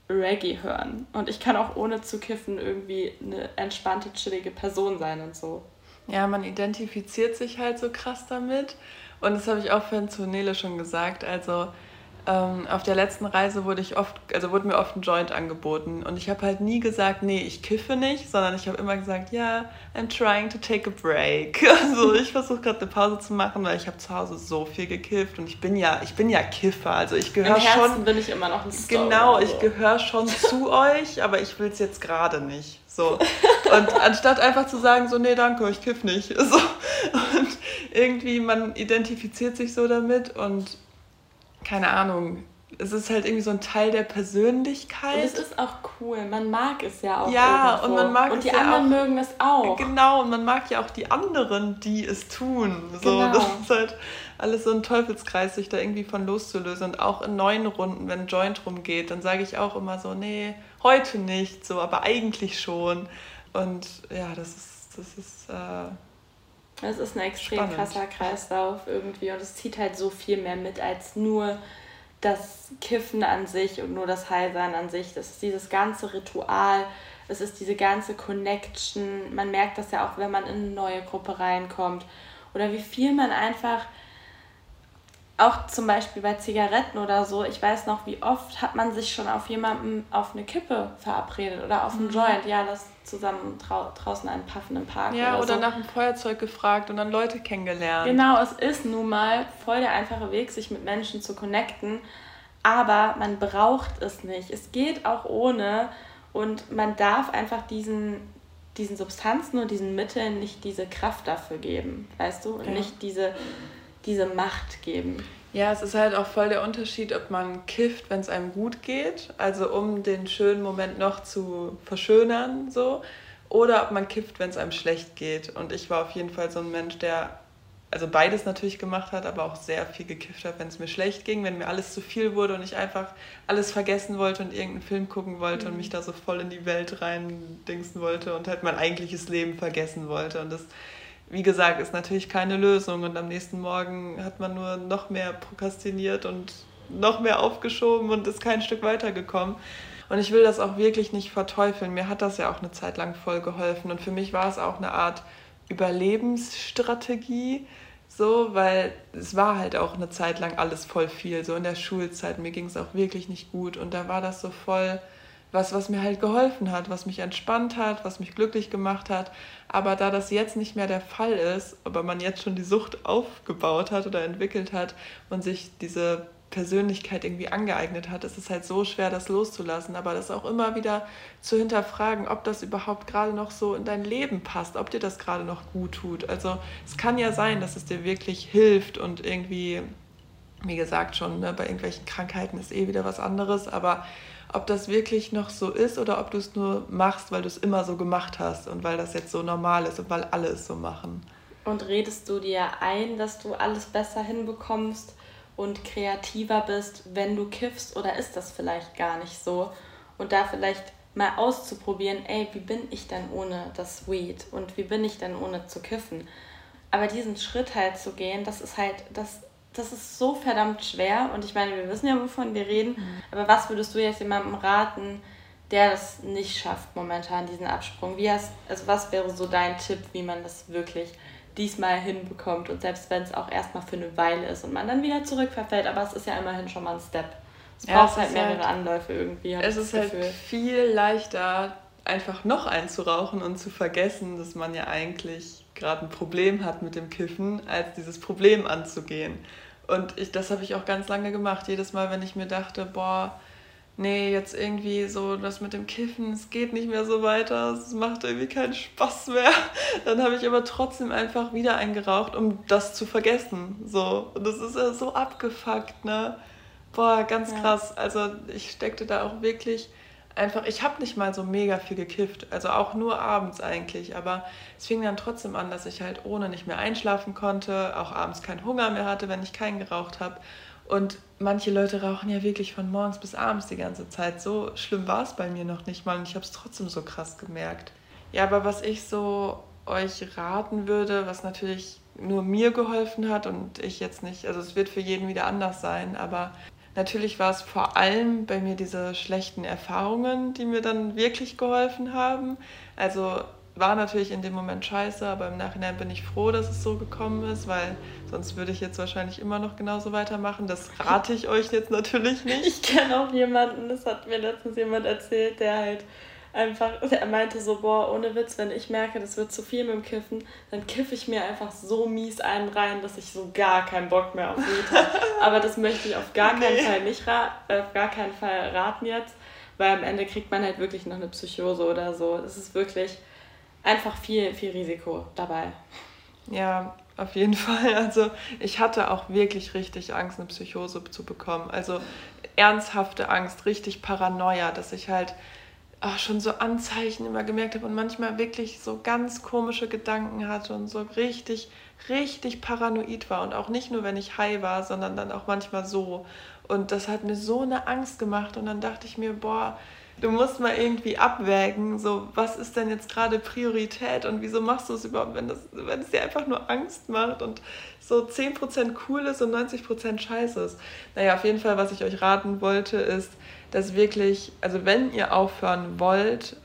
Reggae hören. Und ich kann auch ohne zu kiffen irgendwie eine entspannte, chillige Person sein und so. Ja, man identifiziert sich halt so krass damit. Und das habe ich auch zu Nele schon gesagt. Also ähm, auf der letzten Reise wurde ich oft, also wurde mir oft ein Joint angeboten und ich habe halt nie gesagt, nee, ich kiffe nicht, sondern ich habe immer gesagt, ja, I'm trying to take a break. <laughs> Also ich versuche gerade eine Pause zu machen, weil ich habe zu Hause so viel gekifft und ich bin ja, ich bin ja Kiffer, also ich gehöre schon. bin ich immer noch ein Star Genau, ich gehöre schon <laughs> zu euch, aber ich will es jetzt gerade nicht. So. Und <laughs> anstatt einfach zu sagen, so, nee, danke, ich kiff nicht. So. Und irgendwie, man identifiziert sich so damit und keine Ahnung, es ist halt irgendwie so ein Teil der Persönlichkeit. Und es ist auch cool. Man mag es ja auch. Ja, irgendwo. und man mag und die anderen auch, mögen es auch. Genau, und man mag ja auch die anderen, die es tun. So, genau. Das ist halt alles so ein Teufelskreis, sich da irgendwie von loszulösen. Und auch in neuen Runden, wenn ein Joint rumgeht, dann sage ich auch immer so, nee, heute nicht, so, aber eigentlich schon. Und ja, das ist, das ist. Äh, das ist ein extrem spannend. krasser Kreislauf irgendwie und es zieht halt so viel mehr mit als nur das Kiffen an sich und nur das Heilsein an sich. Das ist dieses ganze Ritual, es ist diese ganze Connection. Man merkt das ja auch, wenn man in eine neue Gruppe reinkommt. Oder wie viel man einfach, auch zum Beispiel bei Zigaretten oder so, ich weiß noch, wie oft hat man sich schon auf jemanden auf eine Kippe verabredet oder auf einen mhm. Joint. Ja, das zusammen drau draußen einen Paffen im Park. Ja, oder, oder so. nach einem Feuerzeug gefragt und dann Leute kennengelernt. Genau, es ist nun mal voll der einfache Weg, sich mit Menschen zu connecten, aber man braucht es nicht. Es geht auch ohne und man darf einfach diesen, diesen Substanzen und diesen Mitteln nicht diese Kraft dafür geben, weißt du? Und ja. nicht diese, diese Macht geben. Ja, es ist halt auch voll der Unterschied, ob man kifft, wenn es einem gut geht, also um den schönen Moment noch zu verschönern, so, oder ob man kifft, wenn es einem schlecht geht. Und ich war auf jeden Fall so ein Mensch, der also beides natürlich gemacht hat, aber auch sehr viel gekifft hat, wenn es mir schlecht ging, wenn mir alles zu viel wurde und ich einfach alles vergessen wollte und irgendeinen Film gucken wollte mhm. und mich da so voll in die Welt rein dingsen wollte und halt mein eigentliches Leben vergessen wollte. Und das wie gesagt, ist natürlich keine Lösung und am nächsten Morgen hat man nur noch mehr prokrastiniert und noch mehr aufgeschoben und ist kein Stück weitergekommen. Und ich will das auch wirklich nicht verteufeln. Mir hat das ja auch eine Zeit lang voll geholfen und für mich war es auch eine Art Überlebensstrategie, so, weil es war halt auch eine Zeit lang alles voll viel, so in der Schulzeit. Mir ging es auch wirklich nicht gut und da war das so voll was, was mir halt geholfen hat, was mich entspannt hat, was mich glücklich gemacht hat. Aber da das jetzt nicht mehr der Fall ist, aber man jetzt schon die Sucht aufgebaut hat oder entwickelt hat und sich diese Persönlichkeit irgendwie angeeignet hat, ist es halt so schwer, das loszulassen. Aber das auch immer wieder zu hinterfragen, ob das überhaupt gerade noch so in dein Leben passt, ob dir das gerade noch gut tut. Also es kann ja sein, dass es dir wirklich hilft und irgendwie, wie gesagt schon, ne, bei irgendwelchen Krankheiten ist eh wieder was anderes, aber ob das wirklich noch so ist oder ob du es nur machst, weil du es immer so gemacht hast und weil das jetzt so normal ist und weil alle es so machen. Und redest du dir ein, dass du alles besser hinbekommst und kreativer bist, wenn du kiffst oder ist das vielleicht gar nicht so? Und da vielleicht mal auszuprobieren, ey, wie bin ich denn ohne das Weed und wie bin ich denn ohne zu kiffen? Aber diesen Schritt halt zu gehen, das ist halt, das das ist so verdammt schwer und ich meine, wir wissen ja, wovon wir reden, mhm. aber was würdest du jetzt jemandem raten, der das nicht schafft momentan, diesen Absprung? Wie hast, also was wäre so dein Tipp, wie man das wirklich diesmal hinbekommt und selbst wenn es auch erstmal für eine Weile ist und man dann wieder zurückverfällt, aber es ist ja immerhin schon mal ein Step. Es ja, braucht halt mehrere halt, Anläufe irgendwie. Es ist halt viel leichter, einfach noch einzurauchen und zu vergessen, dass man ja eigentlich gerade ein Problem hat mit dem Kiffen, als dieses Problem anzugehen. Und ich, das habe ich auch ganz lange gemacht. Jedes Mal, wenn ich mir dachte, boah, nee, jetzt irgendwie so das mit dem Kiffen, es geht nicht mehr so weiter, es macht irgendwie keinen Spaß mehr, <laughs> dann habe ich aber trotzdem einfach wieder eingeraucht, um das zu vergessen. So. Und das ist ja so abgefuckt, ne? Boah, ganz ja. krass. Also ich steckte da auch wirklich einfach, ich habe nicht mal so mega viel gekifft, also auch nur abends eigentlich, aber es fing dann trotzdem an, dass ich halt ohne nicht mehr einschlafen konnte, auch abends keinen Hunger mehr hatte, wenn ich keinen geraucht habe. Und manche Leute rauchen ja wirklich von morgens bis abends die ganze Zeit. So schlimm war es bei mir noch nicht mal und ich habe es trotzdem so krass gemerkt. Ja, aber was ich so euch raten würde, was natürlich nur mir geholfen hat und ich jetzt nicht, also es wird für jeden wieder anders sein, aber Natürlich war es vor allem bei mir diese schlechten Erfahrungen, die mir dann wirklich geholfen haben. Also war natürlich in dem Moment scheiße, aber im Nachhinein bin ich froh, dass es so gekommen ist, weil sonst würde ich jetzt wahrscheinlich immer noch genauso weitermachen. Das rate ich euch jetzt natürlich nicht. Ich kenne auch jemanden, das hat mir letztens jemand erzählt, der halt einfach, er meinte so, boah, ohne Witz, wenn ich merke, das wird zu viel mit dem Kiffen, dann kiffe ich mir einfach so mies einen rein, dass ich so gar keinen Bock mehr auf Weed habe. <laughs> Aber das möchte ich auf gar nee. keinen Fall nicht äh, auf gar keinen Fall raten jetzt, weil am Ende kriegt man halt wirklich noch eine Psychose oder so. Es ist wirklich einfach viel, viel Risiko dabei. Ja, auf jeden Fall. Also ich hatte auch wirklich richtig Angst, eine Psychose zu bekommen. Also ernsthafte Angst, richtig Paranoia, dass ich halt auch schon so Anzeichen immer gemerkt habe und manchmal wirklich so ganz komische Gedanken hatte und so richtig, richtig paranoid war. Und auch nicht nur, wenn ich high war, sondern dann auch manchmal so. Und das hat mir so eine Angst gemacht. Und dann dachte ich mir, boah, du musst mal irgendwie abwägen, so was ist denn jetzt gerade Priorität und wieso machst du es überhaupt, wenn, das, wenn es dir einfach nur Angst macht und so 10% cool ist und 90% scheiße ist. Naja, auf jeden Fall, was ich euch raten wollte, ist, dass wirklich, also wenn ihr aufhören wollt,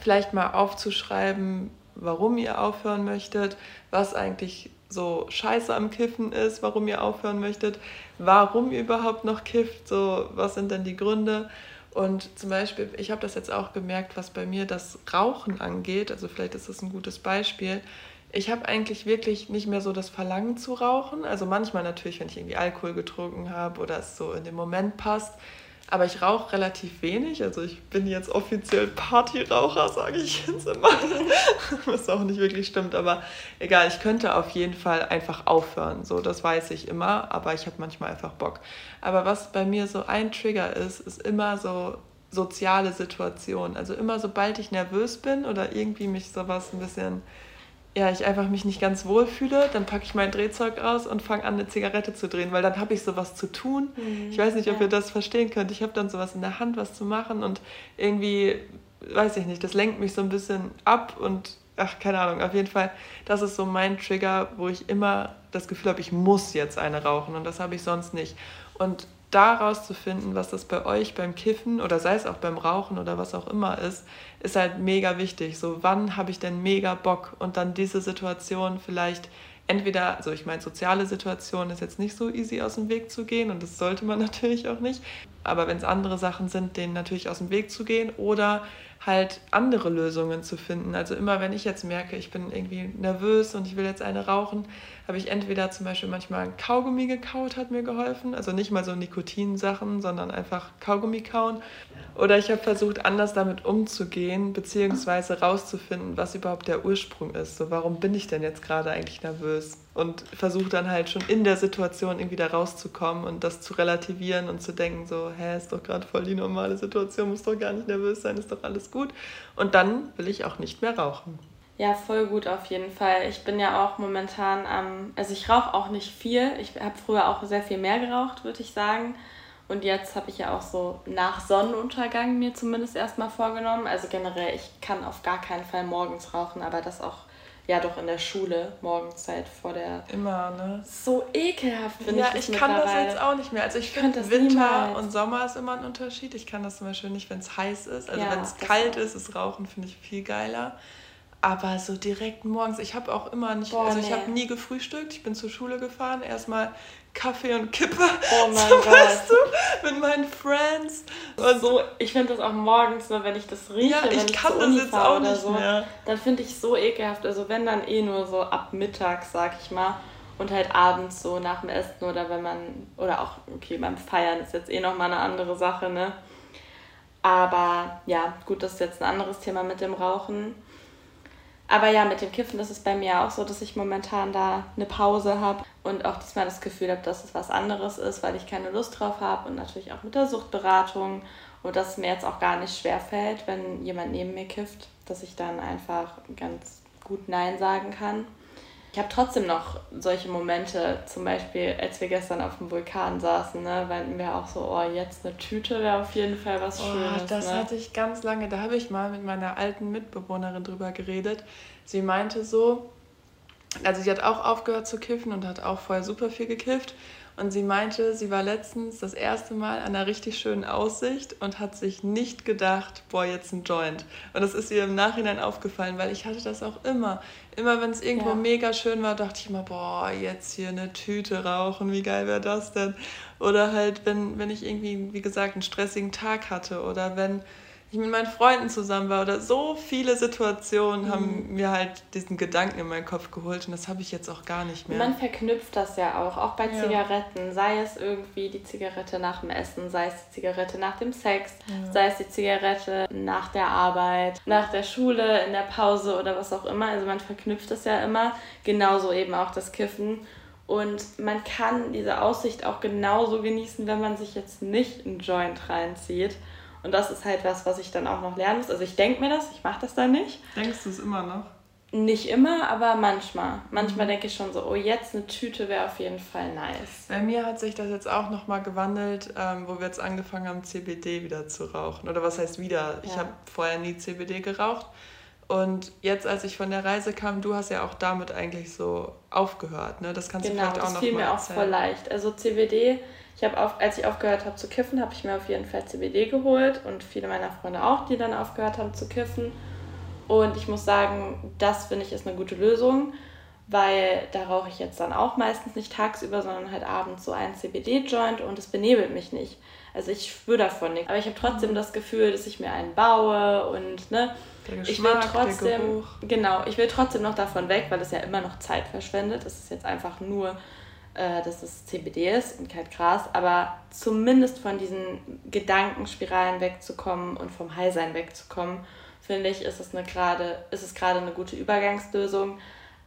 vielleicht mal aufzuschreiben, warum ihr aufhören möchtet, was eigentlich so scheiße am Kiffen ist, warum ihr aufhören möchtet, warum ihr überhaupt noch kifft, so was sind denn die Gründe. Und zum Beispiel, ich habe das jetzt auch gemerkt, was bei mir das Rauchen angeht, also vielleicht ist das ein gutes Beispiel. Ich habe eigentlich wirklich nicht mehr so das Verlangen zu rauchen. Also manchmal natürlich, wenn ich irgendwie Alkohol getrunken habe oder es so in dem Moment passt. Aber ich rauche relativ wenig. Also ich bin jetzt offiziell Partyraucher, sage ich jetzt immer. <laughs> Was auch nicht wirklich stimmt. Aber egal, ich könnte auf jeden Fall einfach aufhören. So, das weiß ich immer. Aber ich habe manchmal einfach Bock. Aber was bei mir so ein Trigger ist, ist immer so soziale Situationen. Also immer sobald ich nervös bin oder irgendwie mich sowas ein bisschen ja, ich einfach mich nicht ganz wohl fühle, dann packe ich mein Drehzeug aus und fange an, eine Zigarette zu drehen, weil dann habe ich sowas zu tun. Mhm. Ich weiß nicht, ob ja. ihr das verstehen könnt. Ich habe dann sowas in der Hand, was zu machen und irgendwie, weiß ich nicht, das lenkt mich so ein bisschen ab und ach, keine Ahnung, auf jeden Fall, das ist so mein Trigger, wo ich immer das Gefühl habe, ich muss jetzt eine rauchen und das habe ich sonst nicht. Und da rauszufinden, was das bei euch beim Kiffen oder sei es auch beim Rauchen oder was auch immer ist, ist halt mega wichtig. So, wann habe ich denn mega Bock und dann diese Situation vielleicht entweder, also ich meine, soziale Situation ist jetzt nicht so easy aus dem Weg zu gehen und das sollte man <laughs> natürlich auch nicht. Aber wenn es andere Sachen sind, denen natürlich aus dem Weg zu gehen oder halt andere Lösungen zu finden. Also immer wenn ich jetzt merke, ich bin irgendwie nervös und ich will jetzt eine rauchen, habe ich entweder zum Beispiel manchmal Kaugummi gekaut, hat mir geholfen. Also nicht mal so Nikotinsachen, sondern einfach Kaugummi kauen. Oder ich habe versucht, anders damit umzugehen, beziehungsweise rauszufinden, was überhaupt der Ursprung ist. So, warum bin ich denn jetzt gerade eigentlich nervös? Und versuche dann halt schon in der Situation irgendwie da rauszukommen und das zu relativieren und zu denken, so, hä, ist doch gerade voll die normale Situation, muss doch gar nicht nervös sein, ist doch alles gut. Und dann will ich auch nicht mehr rauchen. Ja, voll gut auf jeden Fall. Ich bin ja auch momentan am, also ich rauche auch nicht viel. Ich habe früher auch sehr viel mehr geraucht, würde ich sagen. Und jetzt habe ich ja auch so nach Sonnenuntergang mir zumindest erstmal vorgenommen. Also generell, ich kann auf gar keinen Fall morgens rauchen, aber das auch ja doch in der Schule morgens halt vor der. Immer, ne? So ekelhaft finde ja, ich. Ja, ich kann das jetzt auch nicht mehr. Also ich finde Winter niemals. und Sommer ist immer ein Unterschied. Ich kann das zum Beispiel nicht, wenn es heiß ist. Also ja, wenn es kalt ist, ist Rauchen finde ich viel geiler. Aber so direkt morgens, ich habe auch immer nicht, Boah, also ich nee. habe nie gefrühstückt. Ich bin zur Schule gefahren, erstmal Kaffee und Kippe. Oh mein so, Gott. Weißt du, mit meinen Friends. Und so, ich finde das auch morgens, nur wenn ich das rieche, ja, ich wenn ich kann das jetzt auch nicht so, mehr. dann finde ich so ekelhaft. Also wenn dann eh nur so ab Mittag, sag ich mal. Und halt abends so nach dem Essen oder wenn man, oder auch, okay, beim Feiern ist jetzt eh nochmal eine andere Sache, ne? Aber ja, gut, das ist jetzt ein anderes Thema mit dem Rauchen. Aber ja, mit dem Kiffen ist es bei mir auch so, dass ich momentan da eine Pause habe und auch diesmal das Gefühl habe, dass es was anderes ist, weil ich keine Lust drauf habe und natürlich auch mit der Suchtberatung und dass es mir jetzt auch gar nicht schwer fällt, wenn jemand neben mir kifft, dass ich dann einfach ganz gut Nein sagen kann. Ich habe trotzdem noch solche Momente, zum Beispiel, als wir gestern auf dem Vulkan saßen, ne, meinten wir auch so, oh, jetzt eine Tüte wäre auf jeden Fall was oh, Schönes. Das ne? hatte ich ganz lange. Da habe ich mal mit meiner alten Mitbewohnerin drüber geredet. Sie meinte so, also sie hat auch aufgehört zu kiffen und hat auch vorher super viel gekifft. Und sie meinte, sie war letztens das erste Mal an einer richtig schönen Aussicht und hat sich nicht gedacht, boah, jetzt ein Joint. Und das ist ihr im Nachhinein aufgefallen, weil ich hatte das auch immer. Immer wenn es irgendwo ja. mega schön war, dachte ich immer, boah, jetzt hier eine Tüte rauchen, wie geil wäre das denn? Oder halt, wenn, wenn ich irgendwie, wie gesagt, einen stressigen Tag hatte oder wenn ich mit meinen Freunden zusammen war oder so viele Situationen mhm. haben mir halt diesen Gedanken in meinen Kopf geholt und das habe ich jetzt auch gar nicht mehr. Man verknüpft das ja auch, auch bei ja. Zigaretten, sei es irgendwie die Zigarette nach dem Essen, sei es die Zigarette nach dem Sex, ja. sei es die Zigarette nach der Arbeit, nach der Schule, in der Pause oder was auch immer. Also man verknüpft das ja immer, genauso eben auch das Kiffen. Und man kann diese Aussicht auch genauso genießen, wenn man sich jetzt nicht einen Joint reinzieht. Und das ist halt was, was ich dann auch noch lernen muss. Also ich denke mir das, ich mache das dann nicht. Denkst du es immer noch? Nicht immer, aber manchmal. Manchmal mhm. denke ich schon so, oh, jetzt eine Tüte wäre auf jeden Fall nice. Bei mir hat sich das jetzt auch nochmal gewandelt, ähm, wo wir jetzt angefangen haben, CBD wieder zu rauchen. Oder was heißt wieder? Ja. Ich habe vorher nie CBD geraucht. Und jetzt, als ich von der Reise kam, du hast ja auch damit eigentlich so aufgehört, ne? Das kannst genau, du vielleicht auch noch mal erzählen. Genau, das fiel mir auch voll leicht. Also CBD ich habe auf, als ich aufgehört habe zu kiffen, habe ich mir auf jeden Fall CBD geholt und viele meiner Freunde auch, die dann aufgehört haben zu kiffen. Und ich muss sagen, das finde ich ist eine gute Lösung, weil da rauche ich jetzt dann auch meistens nicht tagsüber, sondern halt abends so einen CBD-Joint und es benebelt mich nicht. Also ich spüre davon nichts. Aber ich habe trotzdem mhm. das Gefühl, dass ich mir einen baue und ne, ich will trotzdem, genau, ich will trotzdem noch davon weg, weil es ja immer noch Zeit verschwendet. Es ist jetzt einfach nur äh, dass es CBD ist und kein Gras, aber zumindest von diesen Gedankenspiralen wegzukommen und vom Highsein wegzukommen, finde ich, ist es, eine grade, ist es gerade eine gute Übergangslösung.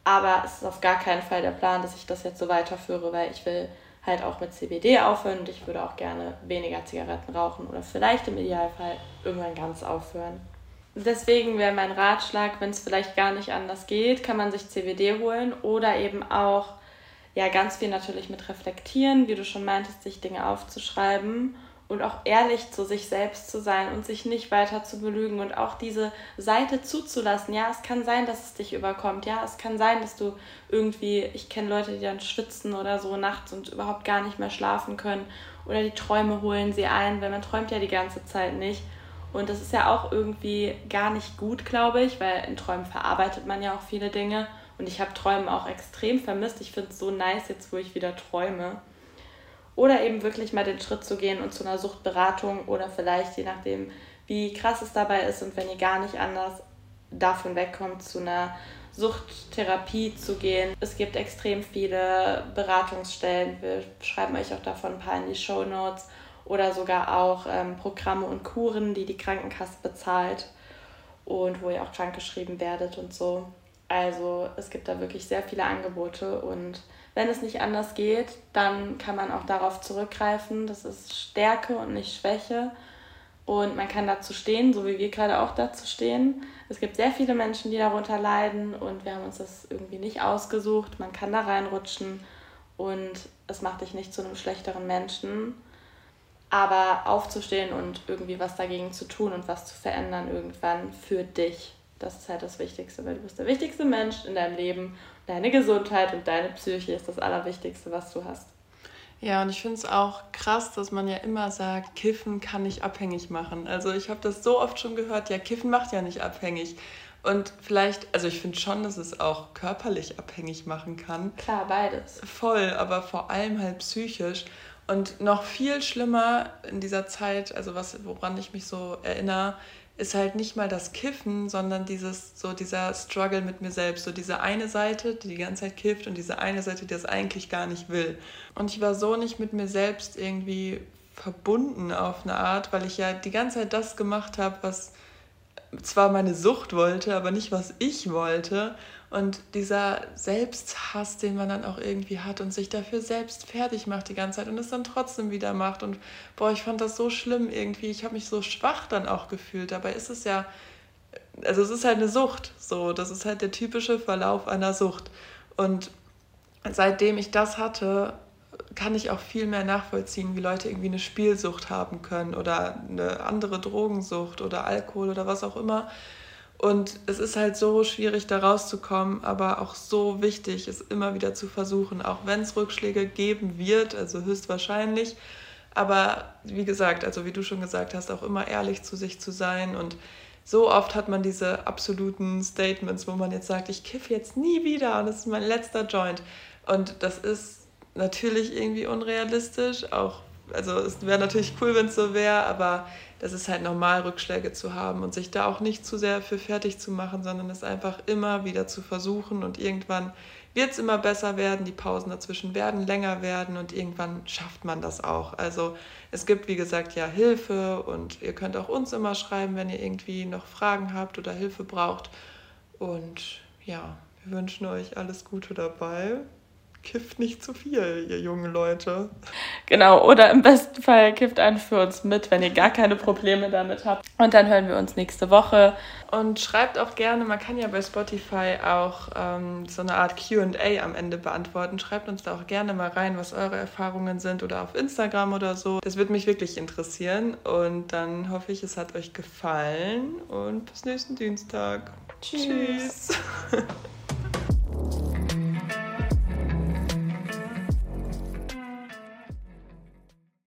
Aber es ist auf gar keinen Fall der Plan, dass ich das jetzt so weiterführe, weil ich will halt auch mit CBD aufhören und ich würde auch gerne weniger Zigaretten rauchen oder vielleicht im Idealfall irgendwann ganz aufhören. Deswegen wäre mein Ratschlag, wenn es vielleicht gar nicht anders geht, kann man sich CBD holen oder eben auch ja ganz viel natürlich mit reflektieren, wie du schon meintest, sich Dinge aufzuschreiben und auch ehrlich zu sich selbst zu sein und sich nicht weiter zu belügen und auch diese Seite zuzulassen. Ja, es kann sein, dass es dich überkommt. Ja, es kann sein, dass du irgendwie, ich kenne Leute, die dann schwitzen oder so nachts und überhaupt gar nicht mehr schlafen können oder die Träume holen sie ein, weil man träumt ja die ganze Zeit nicht. Und das ist ja auch irgendwie gar nicht gut, glaube ich, weil in Träumen verarbeitet man ja auch viele Dinge. Und ich habe Träumen auch extrem vermisst. Ich finde es so nice jetzt, wo ich wieder träume. Oder eben wirklich mal den Schritt zu gehen und zu einer Suchtberatung oder vielleicht, je nachdem, wie krass es dabei ist und wenn ihr gar nicht anders davon wegkommt, zu einer Suchttherapie zu gehen. Es gibt extrem viele Beratungsstellen. Wir schreiben euch auch davon ein paar in die Show Notes oder sogar auch ähm, Programme und Kuren, die die Krankenkasse bezahlt und wo ihr auch krankgeschrieben werdet und so. Also es gibt da wirklich sehr viele Angebote und wenn es nicht anders geht, dann kann man auch darauf zurückgreifen. Das ist Stärke und nicht Schwäche. Und man kann dazu stehen, so wie wir gerade auch dazu stehen. Es gibt sehr viele Menschen, die darunter leiden und wir haben uns das irgendwie nicht ausgesucht. Man kann da reinrutschen und es macht dich nicht zu einem schlechteren Menschen. Aber aufzustehen und irgendwie was dagegen zu tun und was zu verändern irgendwann für dich das ist halt das Wichtigste, weil du bist der wichtigste Mensch in deinem Leben. Deine Gesundheit und deine Psyche ist das Allerwichtigste, was du hast. Ja, und ich finde es auch krass, dass man ja immer sagt, Kiffen kann nicht abhängig machen. Also ich habe das so oft schon gehört, ja, Kiffen macht ja nicht abhängig. Und vielleicht, also ich finde schon, dass es auch körperlich abhängig machen kann. Klar, beides. Voll, aber vor allem halt psychisch. Und noch viel schlimmer in dieser Zeit, also was, woran ich mich so erinnere, ist halt nicht mal das Kiffen, sondern dieses, so dieser Struggle mit mir selbst. So diese eine Seite, die die ganze Zeit kifft und diese eine Seite, die das eigentlich gar nicht will. Und ich war so nicht mit mir selbst irgendwie verbunden auf eine Art, weil ich ja die ganze Zeit das gemacht habe, was zwar meine Sucht wollte, aber nicht was ich wollte. Und dieser Selbsthass, den man dann auch irgendwie hat und sich dafür selbst fertig macht die ganze Zeit und es dann trotzdem wieder macht. Und boah, ich fand das so schlimm irgendwie. Ich habe mich so schwach dann auch gefühlt. Dabei ist es ja, also es ist halt eine Sucht. So, das ist halt der typische Verlauf einer Sucht. Und seitdem ich das hatte, kann ich auch viel mehr nachvollziehen, wie Leute irgendwie eine Spielsucht haben können oder eine andere Drogensucht oder Alkohol oder was auch immer Und es ist halt so schwierig, da rauszukommen, aber auch so wichtig, es immer wieder zu versuchen, auch wenn es Rückschläge geben wird, also höchstwahrscheinlich. Aber wie gesagt, also wie du schon gesagt hast, auch immer ehrlich zu sich zu sein. Und so oft hat man diese absoluten Statements, wo man jetzt sagt, ich kiff jetzt nie wieder und das ist mein letzter Joint. Und das ist natürlich irgendwie unrealistisch, auch also es wäre natürlich cool, wenn es so wäre, aber das ist halt normal, Rückschläge zu haben und sich da auch nicht zu sehr für fertig zu machen, sondern es einfach immer wieder zu versuchen und irgendwann wird es immer besser werden, die Pausen dazwischen werden länger werden und irgendwann schafft man das auch. Also es gibt, wie gesagt, ja Hilfe und ihr könnt auch uns immer schreiben, wenn ihr irgendwie noch Fragen habt oder Hilfe braucht. Und ja, wir wünschen euch alles Gute dabei kifft nicht zu viel, ihr jungen Leute. Genau, oder im besten Fall kifft einen für uns mit, wenn ihr gar keine Probleme damit habt. Und dann hören wir uns nächste Woche. Und schreibt auch gerne, man kann ja bei Spotify auch ähm, so eine Art QA am Ende beantworten. Schreibt uns da auch gerne mal rein, was eure Erfahrungen sind oder auf Instagram oder so. Das würde mich wirklich interessieren. Und dann hoffe ich, es hat euch gefallen und bis nächsten Dienstag. Tschüss. Tschüss. <laughs>